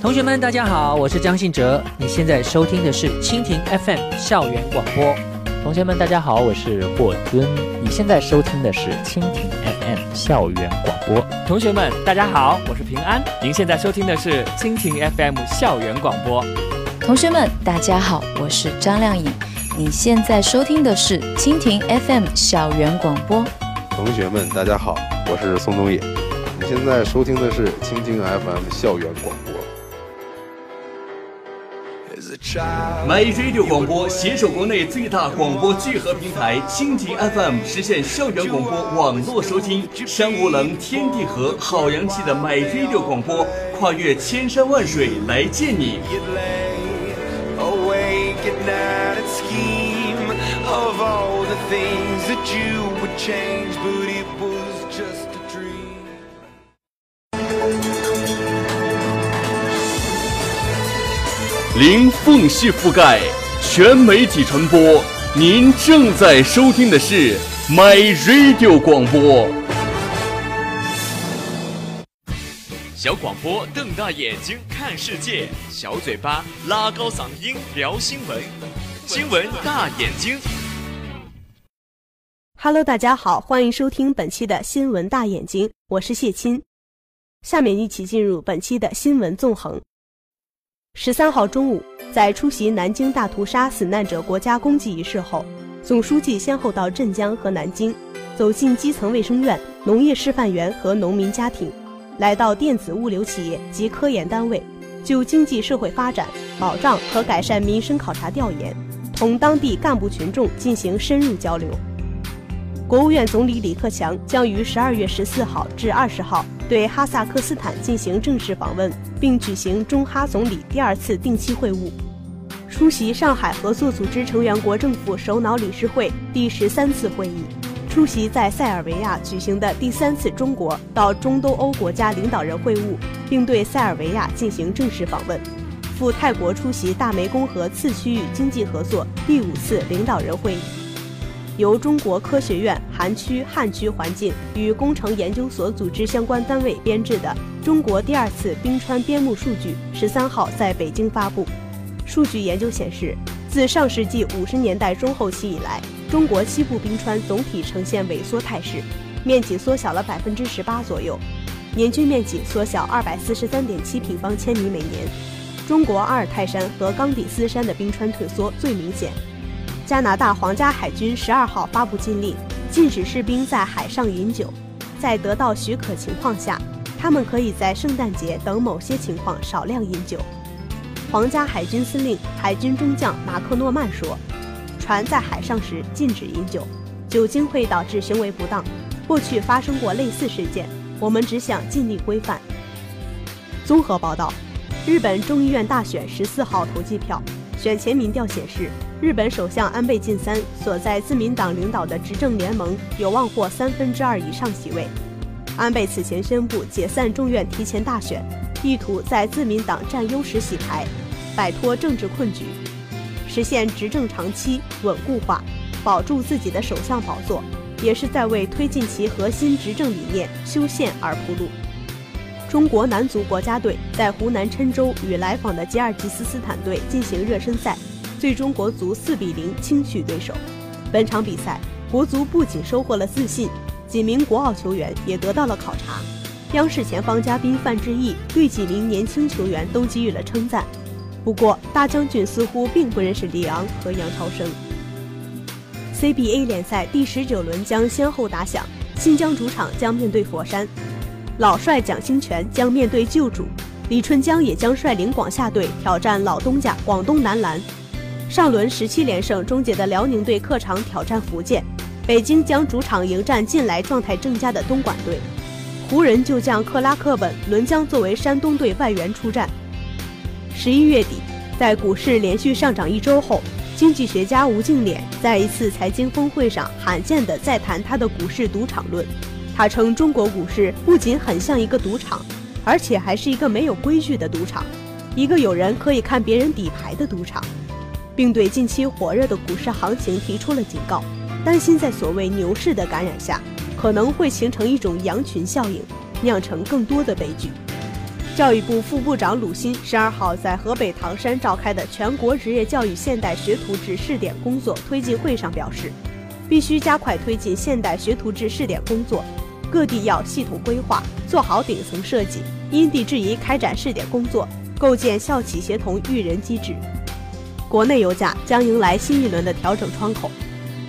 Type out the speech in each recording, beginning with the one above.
同学们，大家好，我是张信哲。你现在收听的是蜻蜓 FM 校园广播。同学们，大家好，我是霍尊。你现在收听的是蜻蜓 FM 校园广播。同学们，大家好，我是平安。您现在收听的是蜻蜓 FM 校园广播。同学们，大家好，我是张靓颖。你现在收听的是蜻蜓 FM 校园广播。同学们，大家好，我是宋冬野。你现在收听的是蜻蜓 FM 校园广播。My Radio 广播携手国内最大广播聚合平台蜻蜓 FM，实现校园广播网络收听。山无棱，天地合，好洋气的 My Radio 广播，跨越千山万水来见你。零缝隙覆盖，全媒体传播。您正在收听的是 My Radio 广播。小广播瞪大眼睛看世界，小嘴巴拉高嗓音聊新闻。新闻大眼睛。Hello，大家好，欢迎收听本期的新闻大眼睛，我是谢钦。下面一起进入本期的新闻纵横。十三号中午，在出席南京大屠杀死难者国家公祭仪式后，总书记先后到镇江和南京，走进基层卫生院、农业示范园和农民家庭，来到电子物流企业及科研单位，就经济社会发展、保障和改善民生考察调研，同当地干部群众进行深入交流。国务院总理李克强将于十二月十四号至二十号对哈萨克斯坦进行正式访问，并举行中哈总理第二次定期会晤，出席上海合作组织成员国政府首脑理事会第十三次会议，出席在塞尔维亚举行的第三次中国到中东欧国家领导人会晤，并对塞尔维亚进行正式访问，赴泰国出席大湄公河次区域经济合作第五次领导人会议。由中国科学院韩区汉区环境与工程研究所组织相关单位编制的中国第二次冰川边牧数据十三号在北京发布。数据研究显示，自上世纪五十年代中后期以来，中国西部冰川总体呈现萎缩态势，面积缩小了百分之十八左右，年均面积缩小二百四十三点七平方千米每年。中国阿尔泰山和冈底斯山的冰川退缩最明显。加拿大皇家海军十二号发布禁令，禁止士兵在海上饮酒，在得到许可情况下，他们可以在圣诞节等某些情况少量饮酒。皇家海军司令海军中将马克诺曼说：“船在海上时禁止饮酒，酒精会导致行为不当。过去发生过类似事件，我们只想尽力规范。”综合报道，日本众议院大选十四号投计票，选前民调显示。日本首相安倍晋三所在自民党领导的执政联盟有望获三分之二以上席位。安倍此前宣布解散众院提前大选，意图在自民党占优时洗牌，摆脱政治困局，实现执政长期稳固化，保住自己的首相宝座，也是在为推进其核心执政理念修宪而铺路。中国男足国家队在湖南郴州与来访的吉尔吉斯斯坦队进行热身赛。最终，国足四比零轻取对手。本场比赛，国足不仅收获了自信，几名国奥球员也得到了考察。央视前方嘉宾范志毅对几名年轻球员都给予了称赞。不过，大将军似乎并不认识李昂和杨超生。CBA 联赛第十九轮将先后打响，新疆主场将面对佛山，老帅蒋兴权将面对旧主李春江，也将率领广厦队挑战老东家广东男篮。上轮十七连胜终结的辽宁队客场挑战福建，北京将主场迎战近来状态正佳的东莞队，湖人旧将克拉克本轮将作为山东队外援出战。十一月底，在股市连续上涨一周后，经济学家吴敬琏在一次财经峰会上罕见地再谈他的股市赌场论。他称，中国股市不仅很像一个赌场，而且还是一个没有规矩的赌场，一个有人可以看别人底牌的赌场。并对近期火热的股市行情提出了警告，担心在所谓牛市的感染下，可能会形成一种羊群效应，酿成更多的悲剧。教育部副部长鲁新十二号在河北唐山召开的全国职业教育现代学徒制试点工作推进会上表示，必须加快推进现代学徒制试点工作，各地要系统规划，做好顶层设计，因地制宜开展试点工作，构建校企协同育人机制。国内油价将迎来新一轮的调整窗口。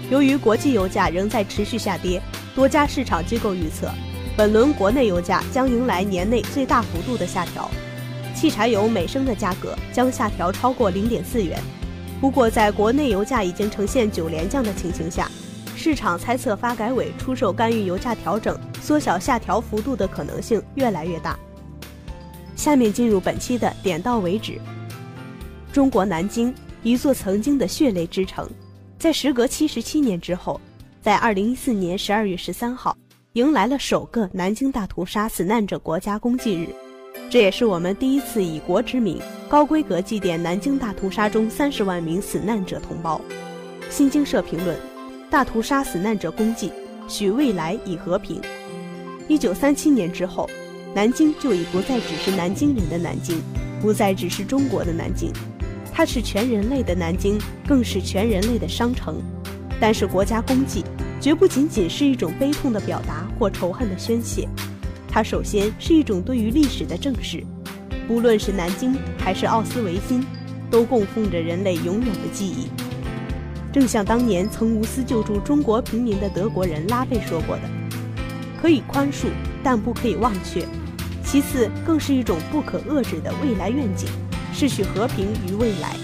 由于国际油价仍在持续下跌，多家市场机构预测，本轮国内油价将迎来年内最大幅度的下调，汽柴油每升的价格将下调超过零点四元。不过，在国内油价已经呈现九连降的情形下，市场猜测发改委出手干预油价调整，缩小下调幅度的可能性越来越大。下面进入本期的点到为止。中国南京，一座曾经的血泪之城。在时隔七十七年之后，在二零一四年十二月十三号，迎来了首个南京大屠杀死难者国家公祭日，这也是我们第一次以国之名高规格祭奠南京大屠杀中三十万名死难者同胞。新京社评论：大屠杀死难者公祭，许未来以和平。一九三七年之后，南京就已不再只是南京人的南京，不再只是中国的南京。它是全人类的南京，更是全人类的商城。但是国家公祭绝不仅仅是一种悲痛的表达或仇恨的宣泄，它首先是一种对于历史的正视。不论是南京还是奥斯维辛，都供奉着人类永远的记忆。正像当年曾无私救助中国平民的德国人拉贝说过的：“可以宽恕，但不可以忘却。”其次，更是一种不可遏制的未来愿景。是许和平于未来，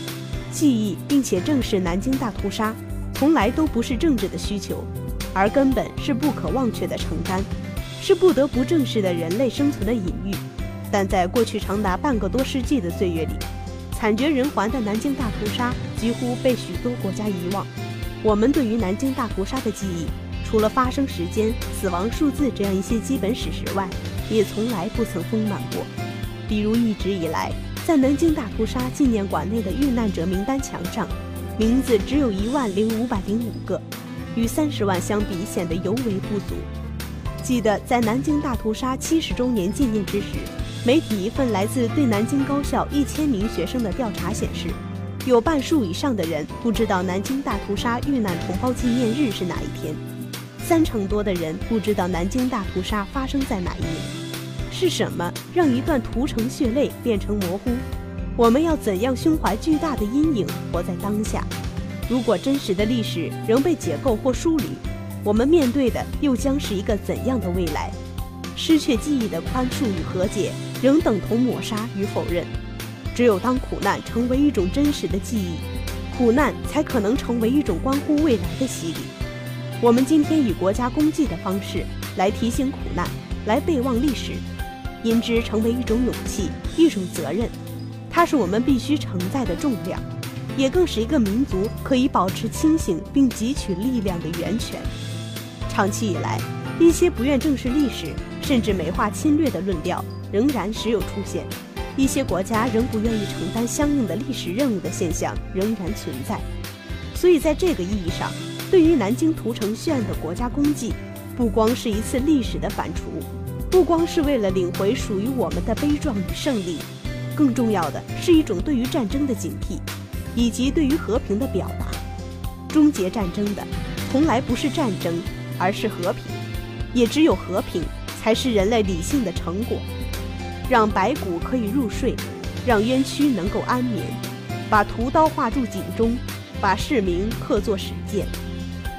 记忆并且正视南京大屠杀，从来都不是政治的需求，而根本是不可忘却的承担，是不得不正视的人类生存的隐喻。但在过去长达半个多世纪的岁月里，惨绝人寰的南京大屠杀几乎被许多国家遗忘。我们对于南京大屠杀的记忆，除了发生时间、死亡数字这样一些基本史实外，也从来不曾丰满过。比如一直以来。在南京大屠杀纪念馆内的遇难者名单墙上，名字只有一万零五百零五个，与三十万相比显得尤为不足。记得在南京大屠杀七十周年纪念之时，媒体一份来自对南京高校一千名学生的调查显示，有半数以上的人不知道南京大屠杀遇难同胞纪念日是哪一天，三成多的人不知道南京大屠杀发生在哪一年。是什么让一段屠城血泪变成模糊？我们要怎样胸怀巨大的阴影，活在当下？如果真实的历史仍被解构或疏离，我们面对的又将是一个怎样的未来？失去记忆的宽恕与和解，仍等同抹杀与否认。只有当苦难成为一种真实的记忆，苦难才可能成为一种关乎未来的洗礼。我们今天以国家公祭的方式来提醒苦难，来备忘历史。因之成为一种勇气，一种责任，它是我们必须承载的重量，也更是一个民族可以保持清醒并汲取力量的源泉。长期以来，一些不愿正视历史，甚至美化侵略的论调仍然时有出现；一些国家仍不愿意承担相应的历史任务的现象仍然存在。所以，在这个意义上，对于南京屠城血案的国家公祭，不光是一次历史的反刍。不光是为了领回属于我们的悲壮与胜利，更重要的是一种对于战争的警惕，以及对于和平的表达。终结战争的，从来不是战争，而是和平。也只有和平，才是人类理性的成果。让白骨可以入睡，让冤屈能够安眠，把屠刀划入井中，把市民刻作史鉴，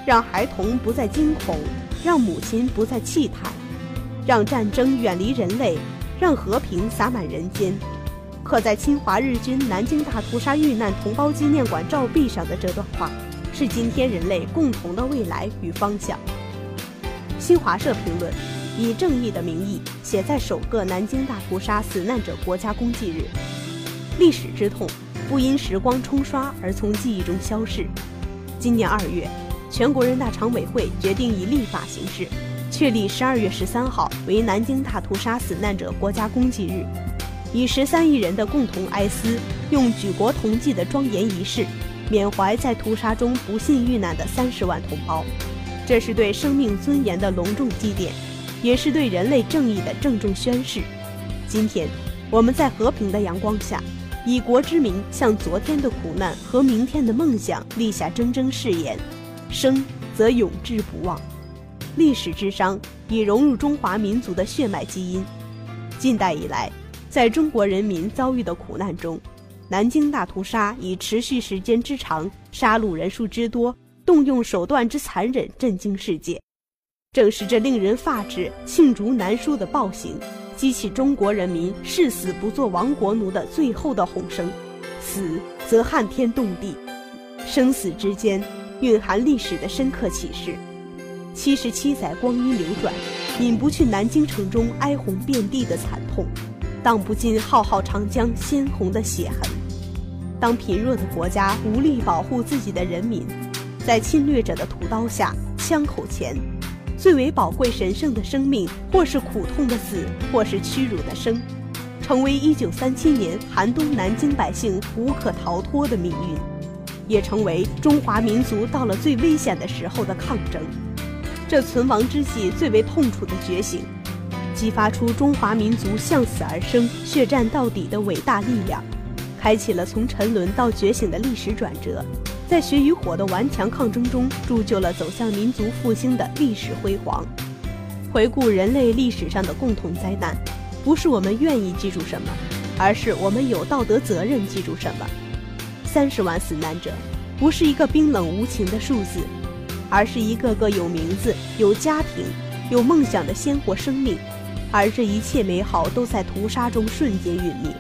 让孩童不再惊恐，让母亲不再气叹。让战争远离人类，让和平洒满人间。刻在侵华日军南京大屠杀遇难同胞纪念馆照壁上的这段话，是今天人类共同的未来与方向。新华社评论：以正义的名义写在首个南京大屠杀死难者国家公祭日，历史之痛不因时光冲刷而从记忆中消逝。今年二月，全国人大常委会决定以立法形式。确立十二月十三号为南京大屠杀死难者国家公祭日，以十三亿人的共同哀思，用举国同祭的庄严仪式，缅怀在屠杀中不幸遇难的三十万同胞。这是对生命尊严的隆重祭奠，也是对人类正义的郑重宣誓。今天，我们在和平的阳光下，以国之名向昨天的苦难和明天的梦想立下铮铮誓言，生则永志不忘。历史之伤已融入中华民族的血脉基因。近代以来，在中国人民遭遇的苦难中，南京大屠杀以持续时间之长、杀戮人数之多、动用手段之残忍震惊世界。正是这令人发指、罄竹难书的暴行。激起中国人民誓死不做亡国奴的最后的吼声，死则撼天动地，生死之间蕴含历史的深刻启示。七十七载光阴流转，泯不去南京城中哀鸿遍地的惨痛，荡不尽浩浩长江鲜红的血痕。当贫弱的国家无力保护自己的人民，在侵略者的屠刀下、枪口前。最为宝贵神圣的生命，或是苦痛的死，或是屈辱的生，成为一九三七年寒冬南京百姓无可逃脱的命运，也成为中华民族到了最危险的时候的抗争。这存亡之际最为痛楚的觉醒，激发出中华民族向死而生、血战到底的伟大力量，开启了从沉沦到觉醒的历史转折。在血与火的顽强抗争中，铸就了走向民族复兴的历史辉煌。回顾人类历史上的共同灾难，不是我们愿意记住什么，而是我们有道德责任记住什么。三十万死难者，不是一个冰冷无情的数字，而是一个个有名字、有家庭、有梦想的鲜活生命。而这一切美好都在屠杀中瞬间殒灭，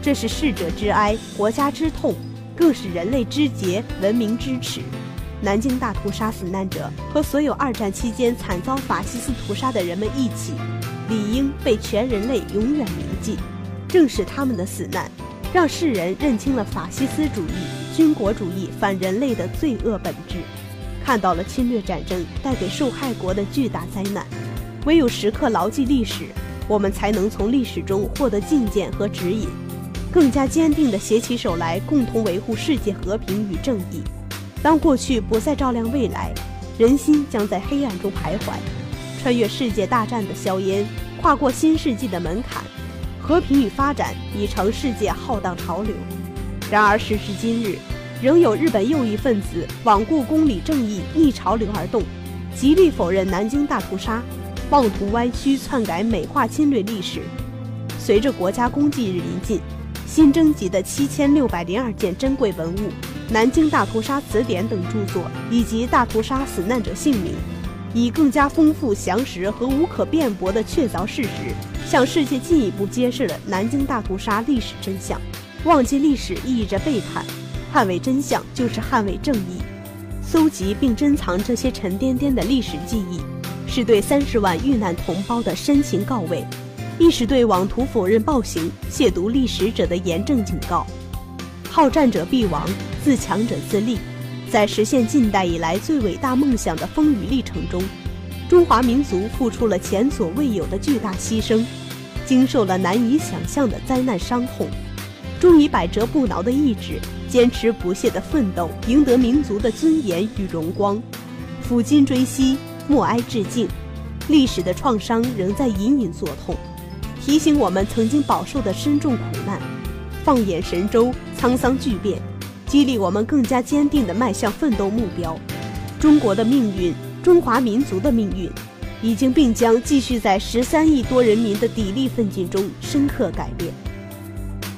这是逝者之哀，国家之痛。更是人类之劫，文明之耻。南京大屠杀死难者和所有二战期间惨遭法西斯屠杀的人们一起，理应被全人类永远铭记。正是他们的死难，让世人认清了法西斯主义、军国主义反人类的罪恶本质，看到了侵略战争带给受害国的巨大灾难。唯有时刻牢记历史，我们才能从历史中获得借鉴和指引。更加坚定地携起手来，共同维护世界和平与正义。当过去不再照亮未来，人心将在黑暗中徘徊。穿越世界大战的硝烟，跨过新世纪的门槛，和平与发展已成世界浩荡潮流。然而时至今日，仍有日本右翼分子罔顾公理正义，逆潮流而动，极力否认南京大屠杀，妄图歪曲篡改、美化侵略历史。随着国家公祭日临近。新征集的七千六百零二件珍贵文物、《南京大屠杀词典》等著作，以及大屠杀死难者姓名，以更加丰富、详实和无可辩驳的确凿事实，向世界进一步揭示了南京大屠杀历史真相。忘记历史意味着背叛，捍卫真相就是捍卫正义。搜集并珍藏这些沉甸甸的历史记忆，是对三十万遇难同胞的深情告慰。亦是对妄图否认暴行、亵渎历史者的严正警告。好战者必亡，自强者自立。在实现近代以来最伟大梦想的风雨历程中，中华民族付出了前所未有的巨大牺牲，经受了难以想象的灾难伤痛，终以百折不挠的意志、坚持不懈的奋斗，赢得民族的尊严与荣光。抚今追昔，默哀致敬。历史的创伤仍在隐隐作痛。提醒我们曾经饱受的深重苦难，放眼神州，沧桑巨变，激励我们更加坚定地迈向奋斗目标。中国的命运，中华民族的命运，已经并将继续在十三亿多人民的砥砺奋进中深刻改变。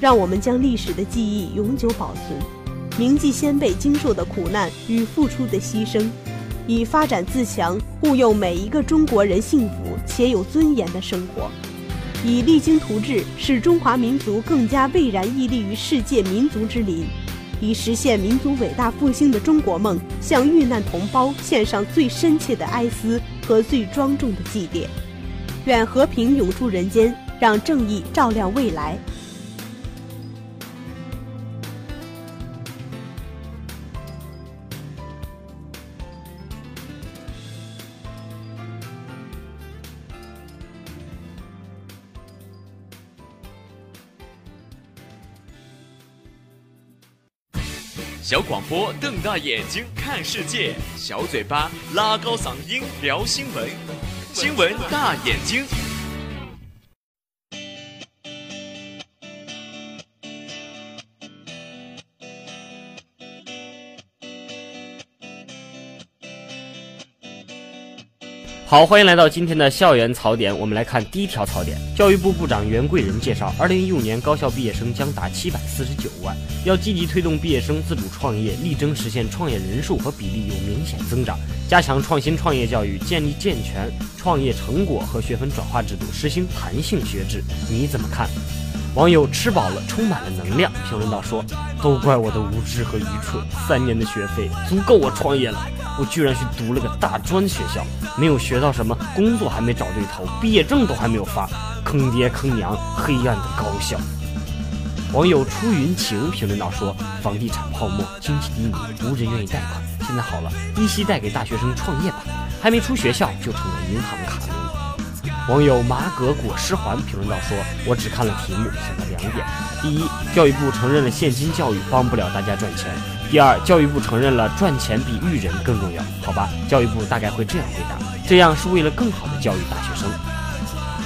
让我们将历史的记忆永久保存，铭记先辈经受的苦难与付出的牺牲，以发展自强，护佑每一个中国人幸福且有尊严的生活。以励精图治，使中华民族更加巍然屹立于世界民族之林；以实现民族伟大复兴的中国梦，向遇难同胞献上最深切的哀思和最庄重的祭奠。愿和平永驻人间，让正义照亮未来。小广播瞪大眼睛看世界，小嘴巴拉高嗓音聊新闻。新闻大眼睛。好，欢迎来到今天的校园槽点。我们来看第一条槽点。教育部部长袁贵仁介绍，二零一五年高校毕业生将达七百四十九万，要积极推动毕业生自主创业，力争实现创业人数和比例有明显增长，加强创新创业教育，建立健全创业成果和学分转化制度，实行弹性学制。你怎么看？网友吃饱了，充满了能量。评论道说：“都怪我的无知和愚蠢，三年的学费足够我创业了。我居然去读了个大专学校，没有学到什么，工作还没找对头，毕业证都还没有发，坑爹坑娘，黑暗的高校。”网友出云情评论道说：“房地产泡沫，经济低迷，无人愿意贷款。现在好了，一息贷给大学生创业吧，还没出学校就成了银行卡奴。”网友马葛果尸环评论道说：“我只看了题目，想到两点：第一，教育部承认了现金教育帮不了大家赚钱；第二，教育部承认了赚钱比育人更重要。好吧，教育部大概会这样回答：这样是为了更好的教育大学生。”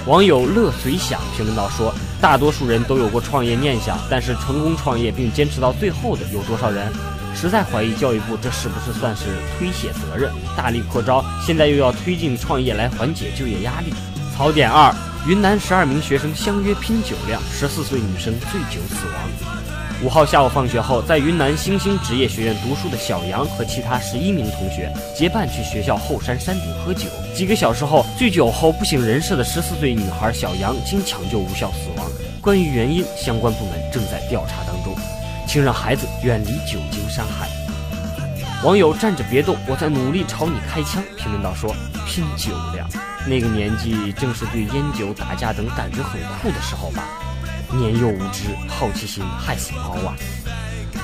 网友乐随想评论道说：“大多数人都有过创业念想，但是成功创业并坚持到最后的有多少人？实在怀疑教育部这是不是算是推卸责任，大力扩招，现在又要推进创业来缓解就业压力。”槽点二：云南十二名学生相约拼酒量，十四岁女生醉酒死亡。五号下午放学后，在云南星星职业学院读书的小杨和其他十一名同学结伴去学校后山山顶喝酒。几个小时后，醉酒后不省人事的十四岁女孩小杨经抢救无效死亡。关于原因，相关部门正在调查当中。请让孩子远离酒精伤害。网友站着别动，我在努力朝你开枪。评论道说：拼酒量。那个年纪正是对烟酒、打架等感觉很酷的时候吧，年幼无知，好奇心害死猫啊！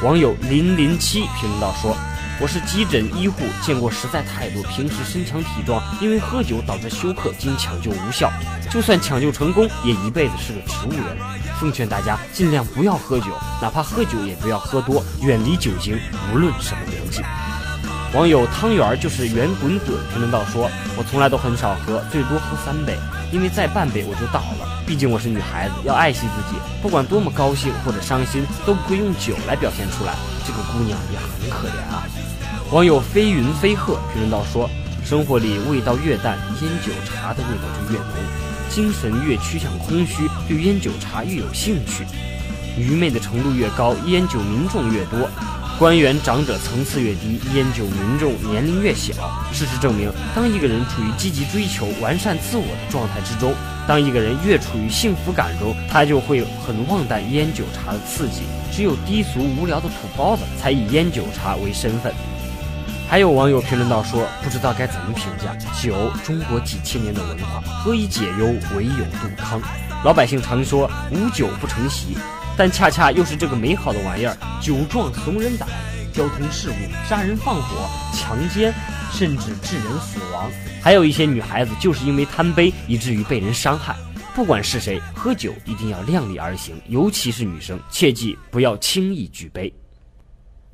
网友零零七评论道说：“我是急诊医护，见过实在太多平时身强体壮，因为喝酒导致休克，经抢救无效，就算抢救成功，也一辈子是个植物人。奉劝大家尽量不要喝酒，哪怕喝酒也不要喝多，远离酒精，无论什么年纪。”网友汤圆儿就是圆滚滚评论道说：“我从来都很少喝，最多喝三杯，因为再半杯我就倒了。毕竟我是女孩子，要爱惜自己，不管多么高兴或者伤心，都不会用酒来表现出来。这个姑娘也很可怜啊。”网友飞云飞鹤评论道说：“生活里味道越淡，烟酒茶的味道就越浓，精神越趋向空虚，对烟酒茶越有兴趣，愚昧的程度越高，烟酒民众越多。”官员长者层次越低，烟酒民众年龄越小。事实证明，当一个人处于积极追求、完善自我的状态之中，当一个人越处于幸福感中，他就会很忘淡烟酒茶的刺激。只有低俗无聊的土包子才以烟酒茶为身份。还有网友评论道说：“不知道该怎么评价酒，中国几千年的文化，何以解忧，唯有杜康。老百姓常说无酒不成席。”但恰恰又是这个美好的玩意儿，酒壮怂人胆，交通事故、杀人放火、强奸，甚至致人死亡。还有一些女孩子就是因为贪杯，以至于被人伤害。不管是谁，喝酒一定要量力而行，尤其是女生，切记不要轻易举杯。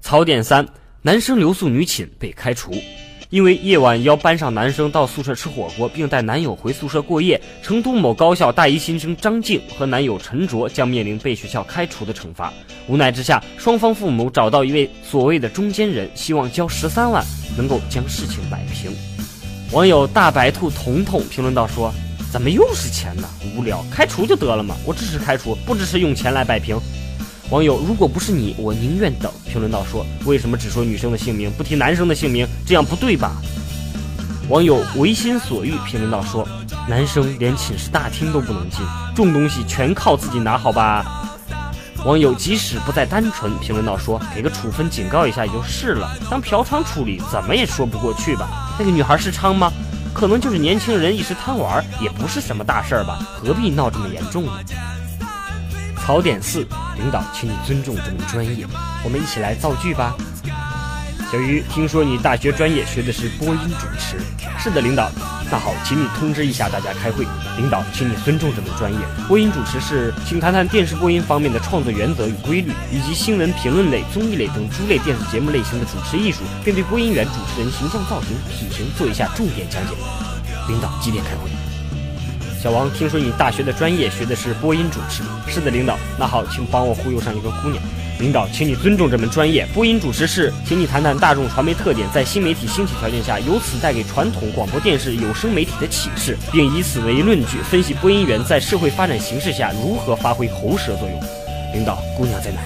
槽点三：男生留宿女寝被开除。因为夜晚邀班上男生到宿舍吃火锅，并带男友回宿舍过夜，成都某高校大一新生张静和男友陈卓将面临被学校开除的惩罚。无奈之下，双方父母找到一位所谓的中间人，希望交十三万能够将事情摆平。网友大白兔彤彤评论道：“说怎么又是钱呢？无聊，开除就得了嘛！我支持开除，不支持用钱来摆平。”网友，如果不是你，我宁愿等。评论道说：“为什么只说女生的姓名，不提男生的姓名？这样不对吧？”网友唯心所欲评论道说：“男生连寝室大厅都不能进，重东西全靠自己拿，好吧？”网友即使不再单纯，评论道说：“给个处分警告一下也就是了，当嫖娼处理怎么也说不过去吧？那个女孩是娼吗？可能就是年轻人一时贪玩，也不是什么大事儿吧？何必闹这么严重呢？”槽点四，领导，请你尊重这门专业。我们一起来造句吧。小鱼，听说你大学专业学的是播音主持？是的，领导。那好，请你通知一下大家开会。领导，请你尊重这门专业。播音主持是，请谈谈电视播音方面的创作原则与规律，以及新闻评论类、综艺类等诸类电视节目类型的主持艺术，并对播音员、主持人形象造型、体型做一下重点讲解。领导，几点开会？小王，听说你大学的专业学的是播音主持？是的，领导。那好，请帮我忽悠上一个姑娘。领导，请你尊重这门专业。播音主持是，请你谈谈大众传媒特点在新媒体兴起条件下，由此带给传统广播电视有声媒体的启示，并以此为论据分析播音员在社会发展形势下如何发挥喉舌作用。领导，姑娘在哪？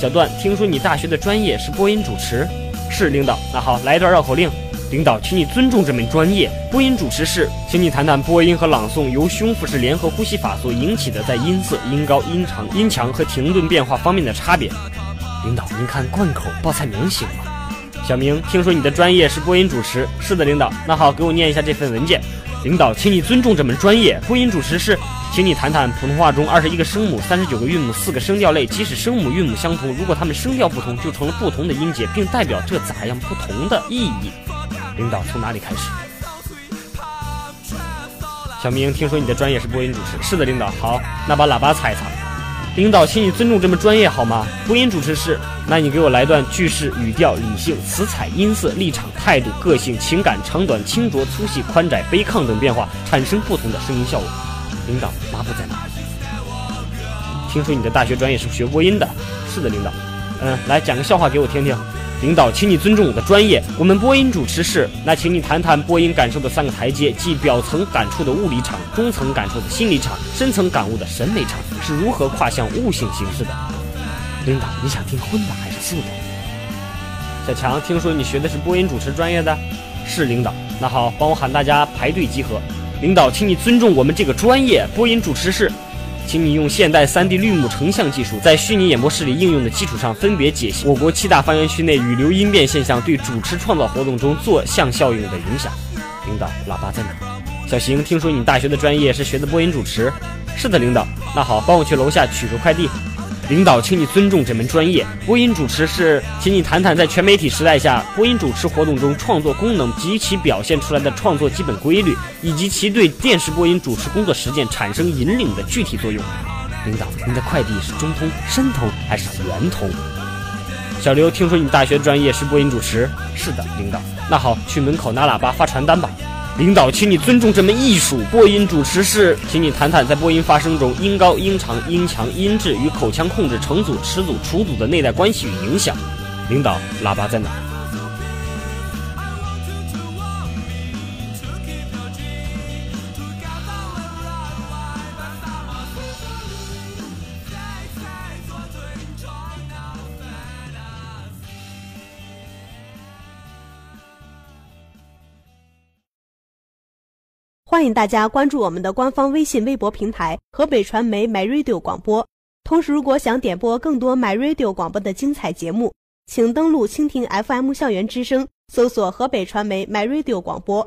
小段，听说你大学的专业是播音主持？是，领导。那好，来一段绕口令。领导，请你尊重这门专业。播音主持是，请你谈谈播音和朗诵由胸腹式联合呼吸法所引起的在音色、音高、音长、音强和停顿变化方面的差别。领导，您看贯口报菜名行吗？小明，听说你的专业是播音主持？是的，领导。那好，给我念一下这份文件。领导，请你尊重这门专业。播音主持是，请你谈谈普通话中二十一个声母、三十九个韵母、四个声调类，即使声母韵母相同，如果它们声调不同，就成了不同的音节，并代表这咋样不同的意义。领导，从哪里开始？小明，听说你的专业是播音主持？是的，领导。好，那把喇叭擦一擦。领导，请你尊重这门专业好吗？播音主持是，那你给我来段句式、语调、理性、词采、音色、立场、态度、个性、情感、长短、清浊、粗细、宽窄、悲亢等变化，产生不同的声音效果。领导，抹布在哪里？听说你的大学专业是学播音的？是的，领导。嗯，来讲个笑话给我听听。领导，请你尊重我的专业。我们播音主持是，那请你谈谈播音感受的三个台阶，即表层感触的物理场，中层感受的心理场，深层感悟的审美场，是如何跨向悟性形式的。领导，你想听荤的还是素的？小强，听说你学的是播音主持专业的？是，领导。那好，帮我喊大家排队集合。领导，请你尊重我们这个专业，播音主持是。请你用现代 3D 绿幕成像技术，在虚拟演播室里应用的基础上，分别解析我国七大方言区内语流音变现象对主持创造活动中坐像效应的影响。领导，喇叭在哪？小邢，听说你大学的专业是学的播音主持？是的，领导。那好，帮我去楼下取个快递。领导，请你尊重这门专业。播音主持是，请你谈谈在全媒体时代下，播音主持活动中创作功能及其表现出来的创作基本规律，以及其对电视播音主持工作实践产生引领的具体作用。领导，您的快递是中通、申通还是圆通？小刘，听说你大学专业是播音主持？是的，领导。那好，去门口拿喇叭发传单吧。领导，请你尊重这门艺术。播音主持是，请你谈谈在播音发声中音高、音长、音强、音质与口腔控制成组、持组、除组的内在关系与影响。领导，喇叭在哪？欢迎大家关注我们的官方微信、微博平台“河北传媒 MyRadio 广播”。同时，如果想点播更多 MyRadio 广播的精彩节目，请登录蜻蜓 FM 校园之声，搜索“河北传媒 MyRadio 广播”。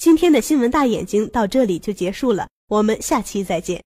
今天的新闻大眼睛到这里就结束了，我们下期再见。